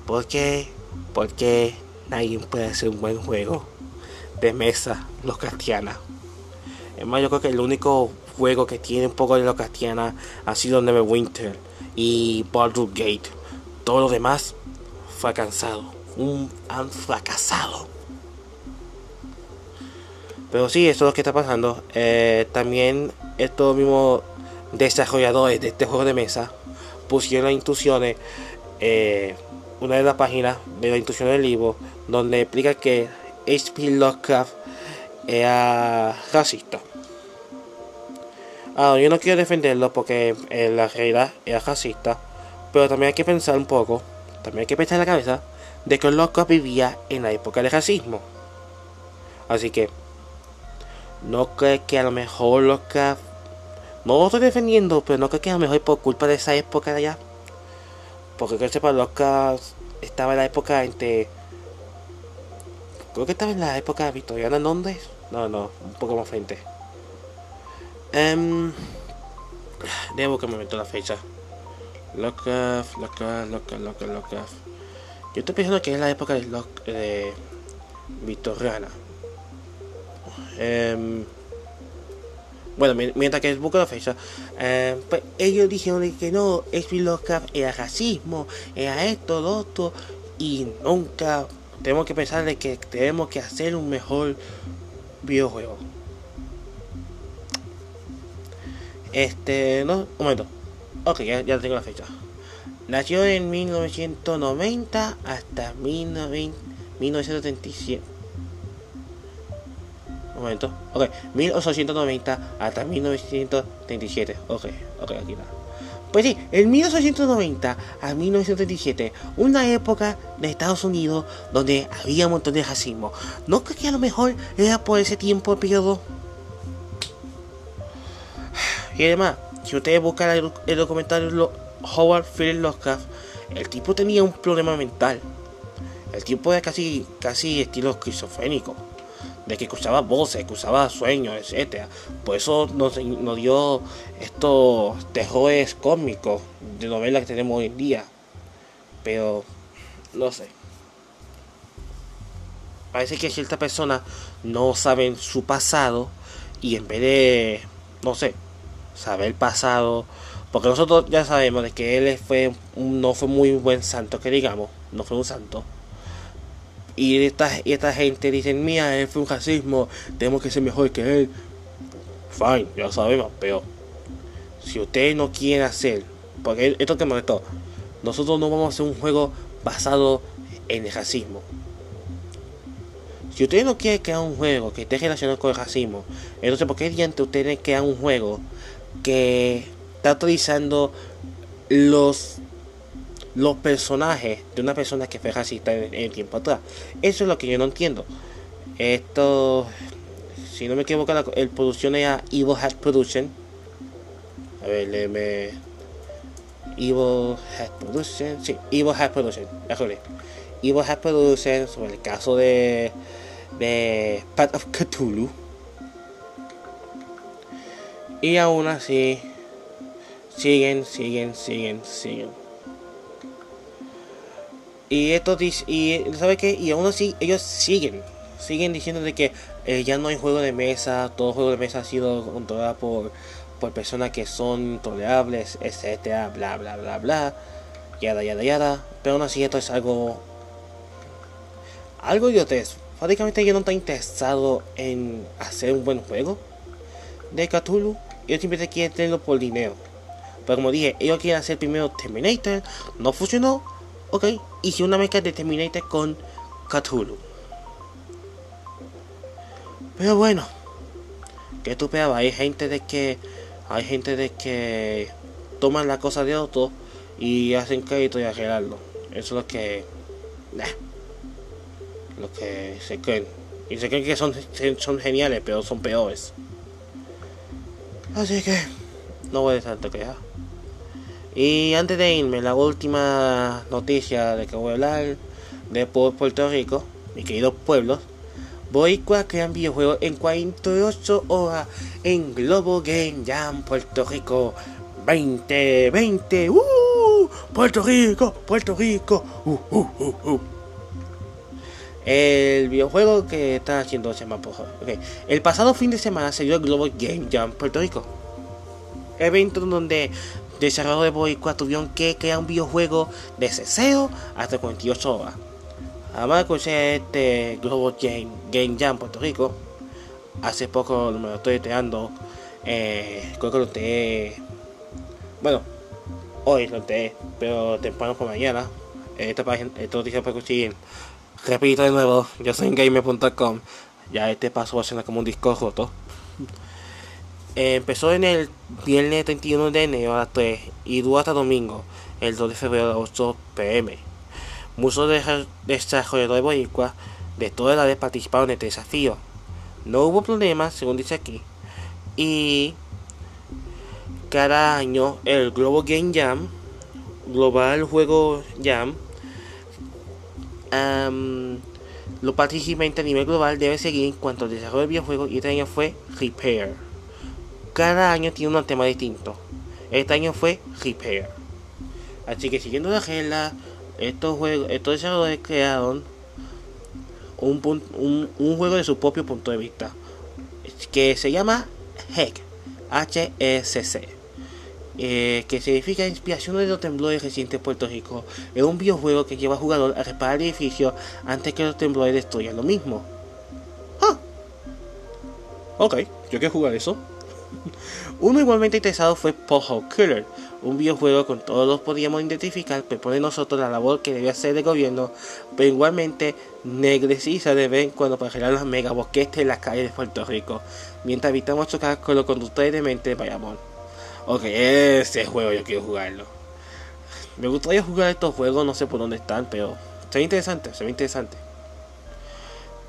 ¿Por qué? Porque nadie puede hacer un buen juego de mesa los castiana. Es más, yo creo que el único juego que tiene un poco de los castiana ha sido Neverwinter y Baldur's Gate. Todo lo demás fracasado. Un, han fracasado. Pero sí, eso es lo que está pasando. Eh, también estos mismos desarrolladores de este juego de mesa pusieron las instrucciones. Eh, una de las páginas de la instrucción del libro donde explica que H.P. Lovecraft era racista. Ahora, yo no quiero defenderlo porque en la realidad era racista, pero también hay que pensar un poco, también hay que pensar en la cabeza de que Lovecraft vivía en la época del racismo. Así que, no creo que a lo mejor Lovecraft, no lo estoy defendiendo, pero no creo que a lo mejor por culpa de esa época de allá. Porque que sepa, estaba en la época entre Creo que estaba en la época victoriana en Londres. No, no, un poco más frente. Um, debo que me meto la fecha. Lovecraft, Lovecraft, Lovecraft, Lovecraft, Lovecraft. Yo estoy pensando que es la época de, Lock, de victoriana. Um, bueno, mientras que busco la fecha, eh, pues ellos dijeron que no, es Lovecraft era racismo, era esto, lo otro, y nunca tenemos que pensar de que tenemos que hacer un mejor videojuego. Este, no, un momento. Ok, ya, tengo la fecha. Nació en 1990 hasta 1937. Un momento. Ok, 1890 hasta 1937. Ok, ok, aquí está. Pues sí, en 1890 a 1937, una época de Estados Unidos donde había un montón de racismo. ¿No creo que a lo mejor era por ese tiempo periodo? Y además, si ustedes buscan el, el documental Howard Phillips Lovecraft, el tipo tenía un problema mental. El tipo era casi, casi estilo esquizofrénico de que escuchaba voces, usaba sueños, etcétera. Por eso nos, nos dio estos terrores cósmicos de novela que tenemos hoy en día. Pero, no sé. Parece que ciertas personas no saben su pasado y en vez de, no sé, saber el pasado, porque nosotros ya sabemos de que él fue no fue muy buen santo, que digamos, no fue un santo y esta, esta gente dicen, mira, él fue un racismo, tenemos que ser mejor que él. Fine, ya sabemos, pero si ustedes no quieren hacer, porque esto que molestó, nosotros no vamos a hacer un juego basado en el racismo. Si ustedes no quieren crear un juego que esté relacionado con el racismo, entonces ¿por qué diante ustedes crean un juego que está utilizando los los personajes de una persona que fue racista en, el tiempo atrás. Eso es lo que yo no entiendo. Esto, si no me equivoco, la, el producción era Evil Hat Production. A ver, léeme. Evil Hat Production. Sí, Evil Hat Production. Evil Hat Producer sobre el caso de, de Path of Cthulhu. Y aún así, siguen, siguen, siguen, siguen. Y esto dice, y ¿sabe qué? Y aún así ellos siguen, siguen diciendo de que eh, ya no hay juego de mesa, todo juego de mesa ha sido controlado por, por personas que son intolerables, etcétera, bla bla bla bla, yada yada yada. Pero aún así esto es algo, algo idiotez. Prácticamente ellos no están interesados en hacer un buen juego de Cthulhu. Ellos simplemente quieren tenerlo por dinero. Pero como dije, ellos quieren hacer primero Terminator, no funcionó Ok, hice una mezcla de Terminator con Cthulhu. Pero bueno, que tú hay gente de que hay gente de que toman la cosa de otro y hacen crédito y arreglarlo. Eso es lo que lo que se creen. Y se creen que son, son geniales, pero son peores. Así que no voy a tanto que ya. Y antes de irme, la última noticia de que voy a hablar de Puerto Rico, mis queridos pueblos, voy a crear videojuegos en 48 horas en Globo Game Jam Puerto Rico 2020. ¡Uh! Puerto Rico, Puerto Rico. ¡Uh, uh, uh, uh! El videojuego que está haciendo se llama okay. El pasado fin de semana se dio el Globo Game Jam Puerto Rico. Evento donde desarrolladores de Boricua tuvieron que crear un videojuego de 0 hasta 48 horas. Además de este Global Game, Game Jam Puerto Rico, hace poco me lo estoy creando, eh, creo que lo te bueno, hoy lo te pero temprano por mañana. Esta página, noticia puede conseguir. Repito de nuevo, yo soy gamer.com. Ya este paso va a ser como un disco roto. Empezó en el viernes 31 de enero a las 3 y duró hasta domingo, el 2 de febrero a las 8 pm. Muchos desarrolladores de boricuas de toda la vez participaron en este desafío. No hubo problemas, según dice aquí. Y cada año el Global Game Jam, Global Juego Jam, los participantes a nivel global deben seguir en cuanto al desarrollo del videojuego y este año fue Repair cada año tiene un tema distinto. Este año fue Repair. Así que siguiendo la regla, estos juegos, estos desarrolladores crearon un, un, juego de su propio punto de vista. Que se llama HEC. H-E-C-C. Eh, que significa Inspiración de los temblores recientes de Puerto Rico. Es un videojuego que lleva al jugador a reparar edificios antes que los temblores destruyan lo mismo. Ah. Ok, yo quiero jugar eso. Uno igualmente interesado fue Poho Killer, un videojuego con todos podíamos identificar, pero pone nosotros la labor que debía hacer el gobierno, pero igualmente negreciza de vez en cuando para arreglar las megabosquetes en las calles de Puerto Rico, mientras evitamos chocar con los conductores de mente de Bayamón. Ok, ese juego yo quiero jugarlo. Me gustaría jugar estos juegos, no sé por dónde están, pero se ve interesante, se ve interesante.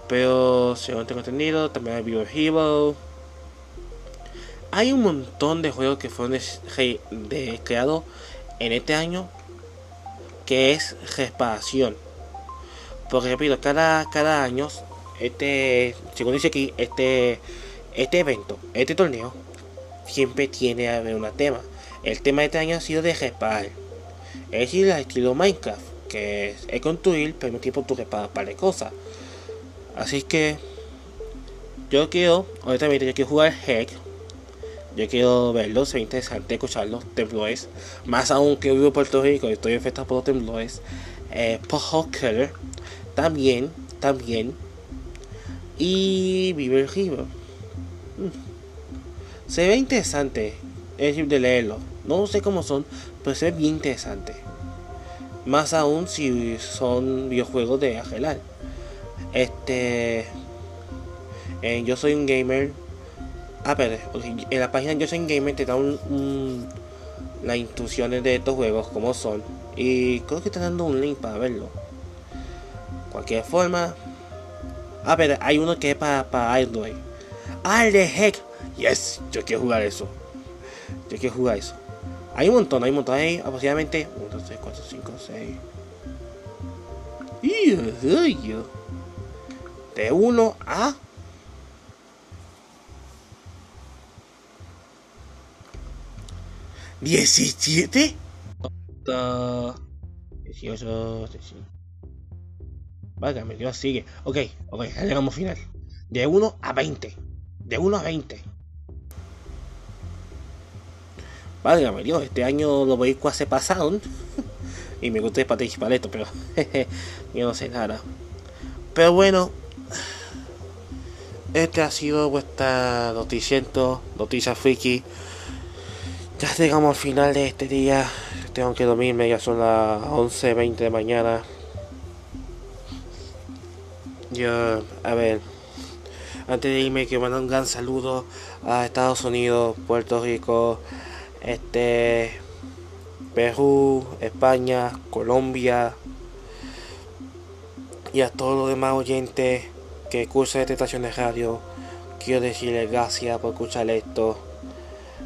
Pero según tengo entendido, también hay Video Hero hay un montón de juegos que fueron creados en este año que es reparación. Porque repito, cada, cada año, este, según dice aquí, este, este evento, este torneo, siempre tiene a ver un tema. El tema de este año ha sido de reparar. Es decir, el estilo Minecraft, que es, construir, pero al tiempo tú reparas para cosas. Así que yo quiero, ahorita yo quiero jugar Heck yo quiero verlo, se ve interesante escucharlo, temblores. Más aún que vivo en Puerto Rico y estoy afectado por los temblores. Eh, Killer, también, también. Y River River. Mm. Se ve interesante, es decir, de leerlo. No sé cómo son, pero se ve bien interesante. Más aún si son videojuegos de Angelar. Este. Eh, yo soy un gamer Ah, pero en la página Yo Soy Gamer te da un, las instrucciones de estos juegos, como son. Y creo que está dando un link para verlo. Cualquier forma. Ah, pero hay uno que es para, para Android. ¡Ah, de heck! Yes, yo quiero jugar eso. Yo quiero jugar eso. Hay un montón, hay un montón. Hay aproximadamente 1, 2, 3, 4, 5, 6. De 1 a 17 18 Válgame, Dios sigue. Ok, ok, ya llegamos final. De 1 a 20. De 1 a 20. Válgame Dios, este año lo veis se pasaron. y me gustaría participar esto, pero yo no sé nada. Pero bueno, este ha sido vuestra noticiento, noticia friki. Ya llegamos al final de este día. Tengo que dormirme, ya son las 11.20 de mañana. Yo, a ver, antes de irme quiero mandar un gran saludo a Estados Unidos, Puerto Rico, este, Perú, España, Colombia y a todos los demás oyentes que escuchan esta estación de radio. Quiero decirles gracias por escuchar esto.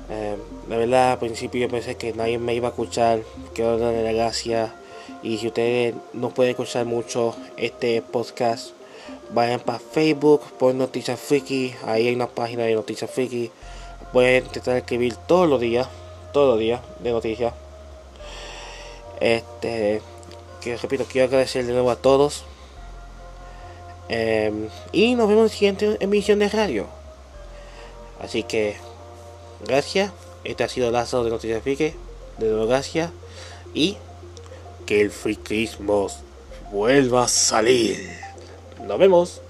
Eh, la verdad, al principio yo pensé que nadie me iba a escuchar. Quiero darle gracias. Y si ustedes no pueden escuchar mucho este podcast, vayan para Facebook, por Noticias Friki. Ahí hay una página de Noticias Friki. A intentar escribir todos los días, todos los días de noticias. Este, que repito, quiero agradecer de nuevo a todos. Em, y nos vemos en la siguiente emisión de radio. Así que, gracias. Este ha sido Lazo de Noticias Friki. De nuevo, gracias. Y que el frikismo vuelva a salir. Nos vemos.